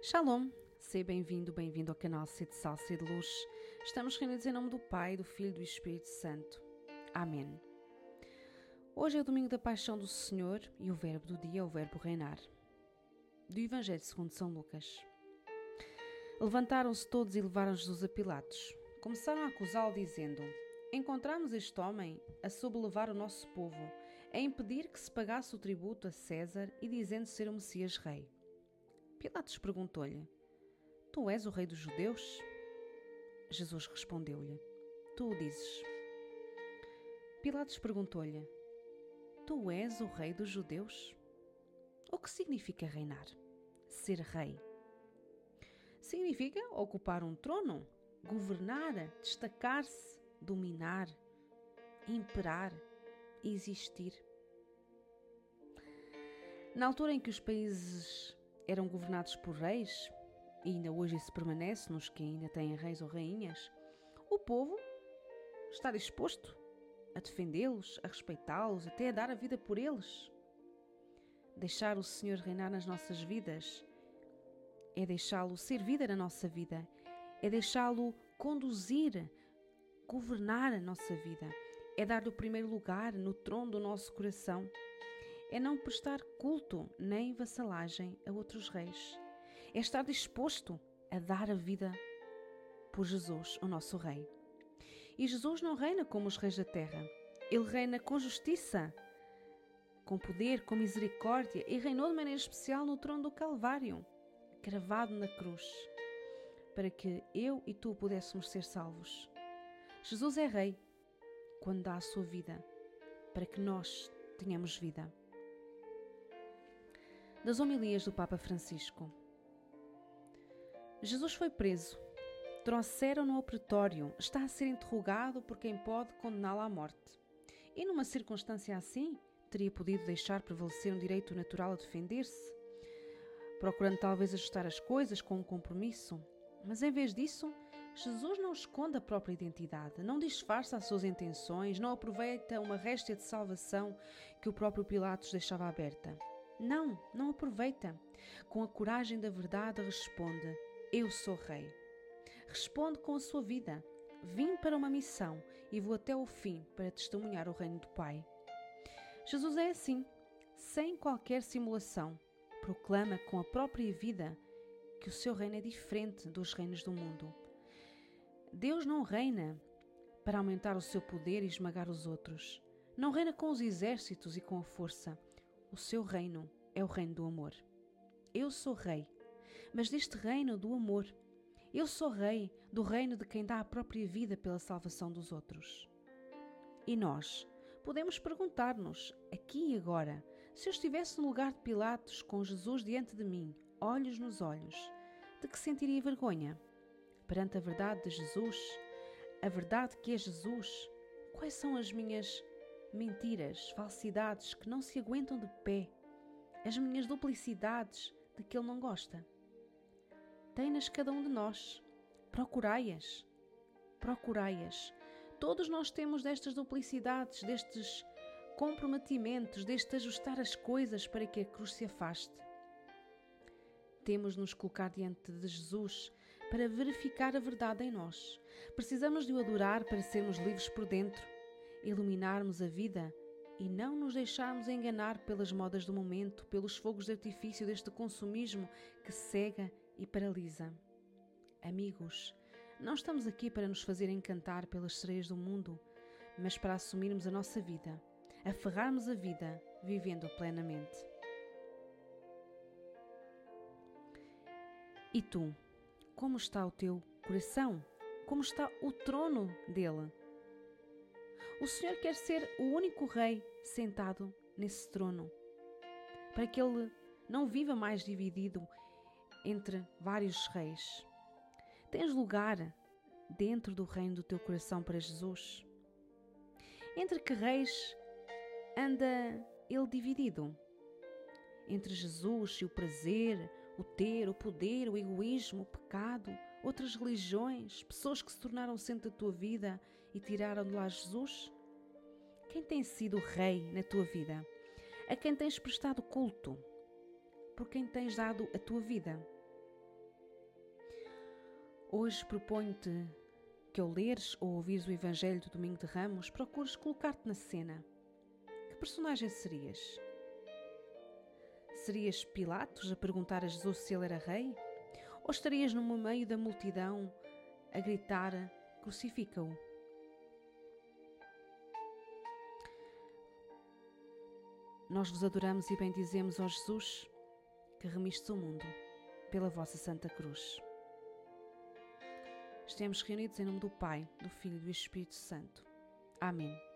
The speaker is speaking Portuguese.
Shalom, seja bem-vindo, bem-vindo ao canal Sede Sal, Sede Luz. Estamos reunidos em nome do Pai, do Filho e do Espírito Santo. Amém. Hoje é o domingo da paixão do Senhor e o verbo do dia é o verbo reinar. Do Evangelho segundo São Lucas. Levantaram-se todos e levaram Jesus a Pilatos. Começaram a acusá-lo dizendo: Encontramos este homem a sobrelevar o nosso povo, a impedir que se pagasse o tributo a César e dizendo ser o Messias rei. Pilatos perguntou-lhe: Tu és o rei dos judeus? Jesus respondeu-lhe: Tu o dizes. Pilatos perguntou-lhe: Tu és o rei dos judeus? O que significa reinar? Ser rei. Significa ocupar um trono, governar, destacar-se, dominar, imperar, existir. Na altura em que os países eram governados por reis, e ainda hoje isso permanece nos que ainda têm reis ou rainhas, o povo está disposto a defendê-los, a respeitá-los, até a dar a vida por eles. Deixar o Senhor reinar nas nossas vidas é deixá-lo ser vida na nossa vida, é deixá-lo conduzir, governar a nossa vida, é dar-lhe o primeiro lugar no trono do nosso coração é não prestar culto nem vassalagem a outros reis. É estar disposto a dar a vida por Jesus, o nosso Rei. E Jesus não reina como os reis da terra. Ele reina com justiça, com poder, com misericórdia e reinou de maneira especial no trono do Calvário, cravado na cruz, para que eu e tu pudéssemos ser salvos. Jesus é Rei quando dá a sua vida para que nós tenhamos vida das homilias do Papa Francisco. Jesus foi preso. Trouxeram-no ao pretório. Está a ser interrogado por quem pode condená-lo à morte. E numa circunstância assim, teria podido deixar prevalecer um direito natural a defender-se, procurando talvez ajustar as coisas com um compromisso. Mas em vez disso, Jesus não esconde a própria identidade, não disfarça as suas intenções, não aproveita uma réstia de salvação que o próprio Pilatos deixava aberta. Não, não aproveita. Com a coragem da verdade, responde: Eu sou rei. Responde com a sua vida: Vim para uma missão e vou até o fim para testemunhar o reino do Pai. Jesus é assim, sem qualquer simulação. Proclama com a própria vida que o seu reino é diferente dos reinos do mundo. Deus não reina para aumentar o seu poder e esmagar os outros. Não reina com os exércitos e com a força. O seu reino é o reino do amor. Eu sou rei, mas deste reino do amor. Eu sou rei do reino de quem dá a própria vida pela salvação dos outros. E nós podemos perguntar-nos, aqui e agora, se eu estivesse no lugar de Pilatos com Jesus diante de mim, olhos nos olhos, de que sentiria vergonha? Perante a verdade de Jesus, a verdade que é Jesus, quais são as minhas mentiras, falsidades que não se aguentam de pé, as minhas duplicidades de que Ele não gosta. Tem-nas cada um de nós. Procurai-as. Procurai-as. Todos nós temos destas duplicidades, destes comprometimentos, deste ajustar as coisas para que a cruz se afaste. Temos de nos colocar diante de Jesus para verificar a verdade em nós. Precisamos de o adorar para sermos livres por dentro iluminarmos a vida e não nos deixarmos enganar pelas modas do momento, pelos fogos de artifício deste consumismo que cega e paralisa. Amigos, não estamos aqui para nos fazer encantar pelas sereias do mundo, mas para assumirmos a nossa vida, aferrarmos a vida, vivendo plenamente. E tu, como está o teu coração? Como está o trono dele? O Senhor quer ser o único rei sentado nesse trono, para que ele não viva mais dividido entre vários reis. Tens lugar dentro do reino do teu coração para Jesus? Entre que reis anda ele dividido? Entre Jesus e o prazer, o ter, o poder, o egoísmo, o pecado, outras religiões, pessoas que se tornaram centro da tua vida e tiraram de lá Jesus? Quem tem sido rei na tua vida? A quem tens prestado culto? Por quem tens dado a tua vida? Hoje proponho-te que ao leres ou ouvires o Evangelho do Domingo de Ramos, procures colocar-te na cena. Que personagem serias? Serias Pilatos a perguntar a Jesus se ele era rei? Ou estarias no meio da multidão a gritar: Crucifica-o? Nós vos adoramos e bendizemos, ó Jesus, que remistes o mundo pela vossa Santa Cruz. Estamos reunidos em nome do Pai, do Filho e do Espírito Santo. Amém.